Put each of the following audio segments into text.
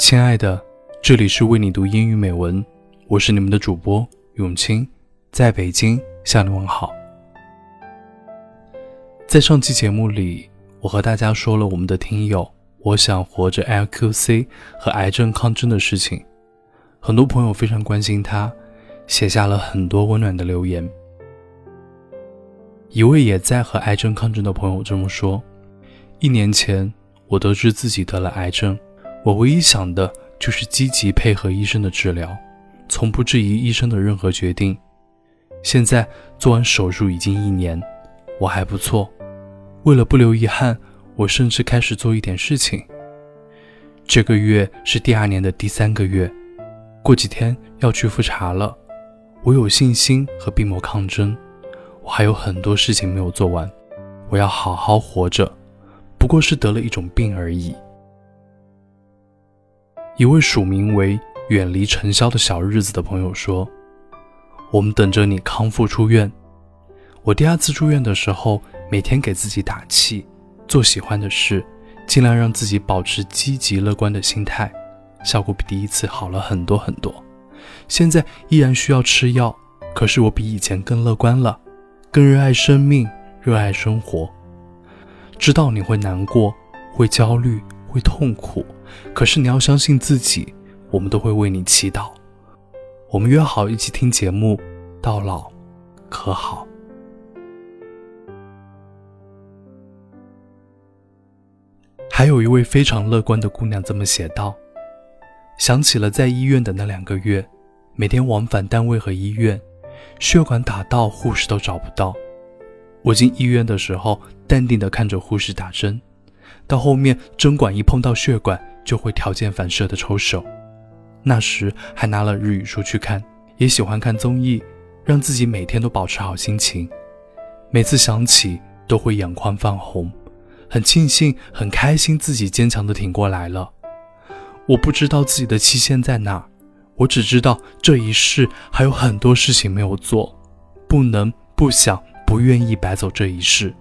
亲爱的，这里是为你读英语美文，我是你们的主播永清，在北京向你问好。在上期节目里，我和大家说了我们的听友我想活着 LQC 和癌症抗争的事情，很多朋友非常关心他，写下了很多温暖的留言。一位也在和癌症抗争的朋友这么说：一年前，我得知自己得了癌症。我唯一想的就是积极配合医生的治疗，从不质疑医生的任何决定。现在做完手术已经一年，我还不错。为了不留遗憾，我甚至开始做一点事情。这个月是第二年的第三个月，过几天要去复查了。我有信心和病魔抗争，我还有很多事情没有做完，我要好好活着，不过是得了一种病而已。一位署名为“远离尘嚣的小日子”的朋友说：“我们等着你康复出院。”我第二次住院的时候，每天给自己打气，做喜欢的事，尽量让自己保持积极乐观的心态，效果比第一次好了很多很多。现在依然需要吃药，可是我比以前更乐观了，更热爱生命，热爱生活。知道你会难过，会焦虑。会痛苦，可是你要相信自己，我们都会为你祈祷。我们约好一起听节目，到老，可好？还有一位非常乐观的姑娘这么写道：“想起了在医院的那两个月，每天往返单位和医院，血管打到护士都找不到。我进医院的时候，淡定地看着护士打针。”到后面，针管一碰到血管，就会条件反射的抽手。那时还拿了日语书去看，也喜欢看综艺，让自己每天都保持好心情。每次想起，都会眼眶泛红，很庆幸，很开心自己坚强的挺过来了。我不知道自己的期限在哪，我只知道这一世还有很多事情没有做，不能、不想、不愿意白走这一世。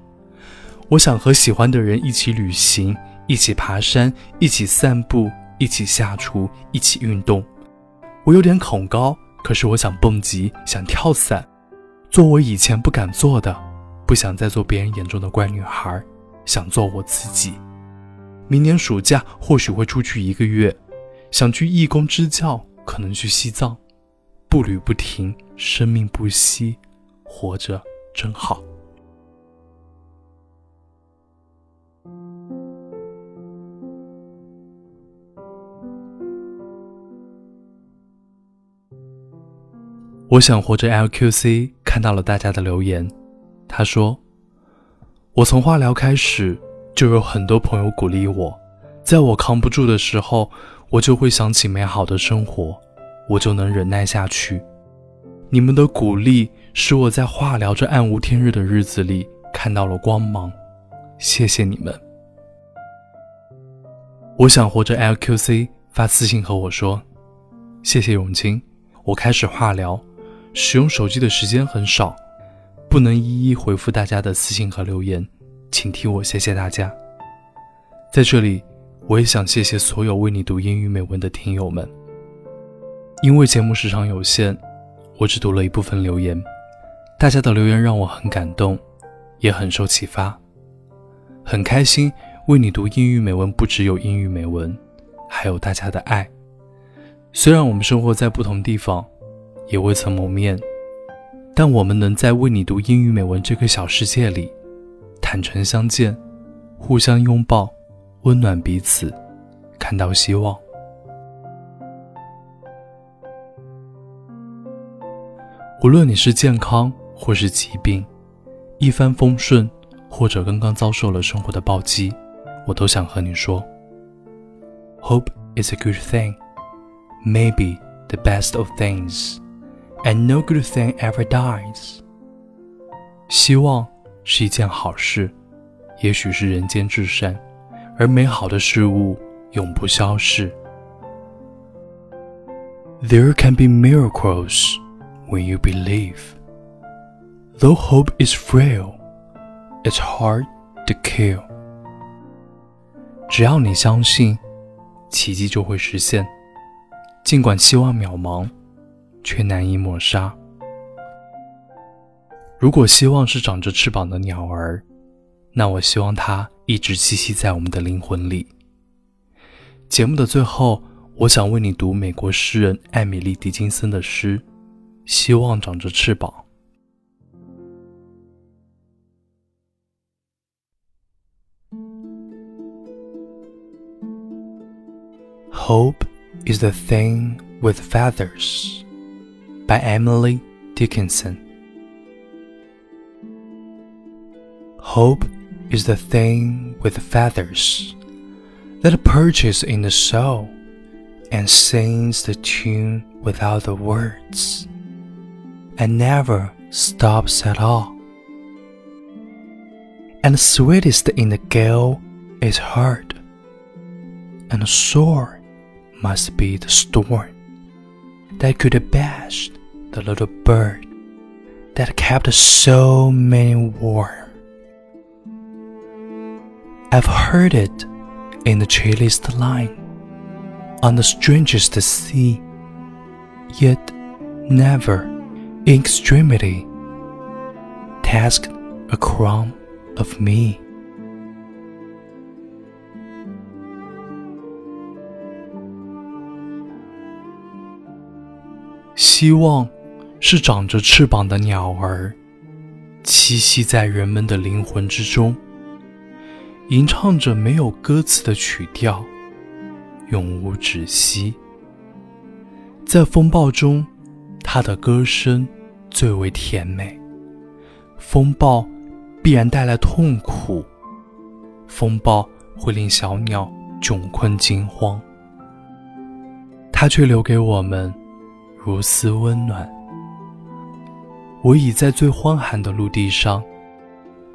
我想和喜欢的人一起旅行，一起爬山，一起散步，一起下厨，一起运动。我有点恐高，可是我想蹦极，想跳伞，做我以前不敢做的，不想再做别人眼中的乖女孩，想做我自己。明年暑假或许会出去一个月，想去义工支教，可能去西藏，步履不停，生命不息，活着真好。我想活着。LQC 看到了大家的留言，他说：“我从化疗开始，就有很多朋友鼓励我，在我扛不住的时候，我就会想起美好的生活，我就能忍耐下去。你们的鼓励，使我在化疗这暗无天日的日子里看到了光芒。谢谢你们。”我想活着。LQC 发私信和我说：“谢谢永清，我开始化疗。”使用手机的时间很少，不能一一回复大家的私信和留言，请替我谢谢大家。在这里，我也想谢谢所有为你读英语美文的听友们。因为节目时长有限，我只读了一部分留言，大家的留言让我很感动，也很受启发，很开心为你读英语美文，不只有英语美文，还有大家的爱。虽然我们生活在不同地方。也未曾谋面，但我们能在为你读英语美文这个小世界里，坦诚相见，互相拥抱，温暖彼此，看到希望。无论你是健康或是疾病，一帆风顺，或者刚刚遭受了生活的暴击，我都想和你说：Hope is a good thing, maybe the best of things. And no good thing ever dies。希望是一件好事，也许是人间至善，而美好的事物永不消逝。There can be miracles when you believe. Though hope is frail, it's hard to kill. 只要你相信， 奇迹就会实现。尽管希望渺茫， 却难以抹杀。如果希望是长着翅膀的鸟儿，那我希望它一直栖息在我们的灵魂里。节目的最后，我想为你读美国诗人艾米丽·狄金森的诗《希望长着翅膀》。Hope is the thing with feathers by Emily Dickinson. Hope is the thing with feathers that perches in the soul and sings the tune without the words and never stops at all. And sweetest in the gale is heard, and sore must be the storm that could have bashed the little bird that kept so many warm. I've heard it in the chilliest line, on the strangest sea, yet never in extremity tasked a crumb of me. 是长着翅膀的鸟儿，栖息在人们的灵魂之中，吟唱着没有歌词的曲调，永无止息。在风暴中，它的歌声最为甜美。风暴必然带来痛苦，风暴会令小鸟窘困惊慌，它却留给我们。如斯温暖。我已在最荒寒的陆地上，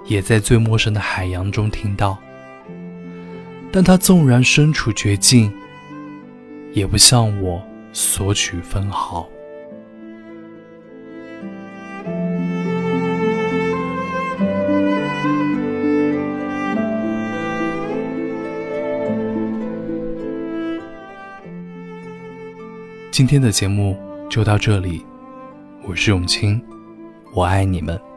也在最陌生的海洋中听到。但他纵然身处绝境，也不向我索取分毫。今天的节目。就到这里，我是永清，我爱你们。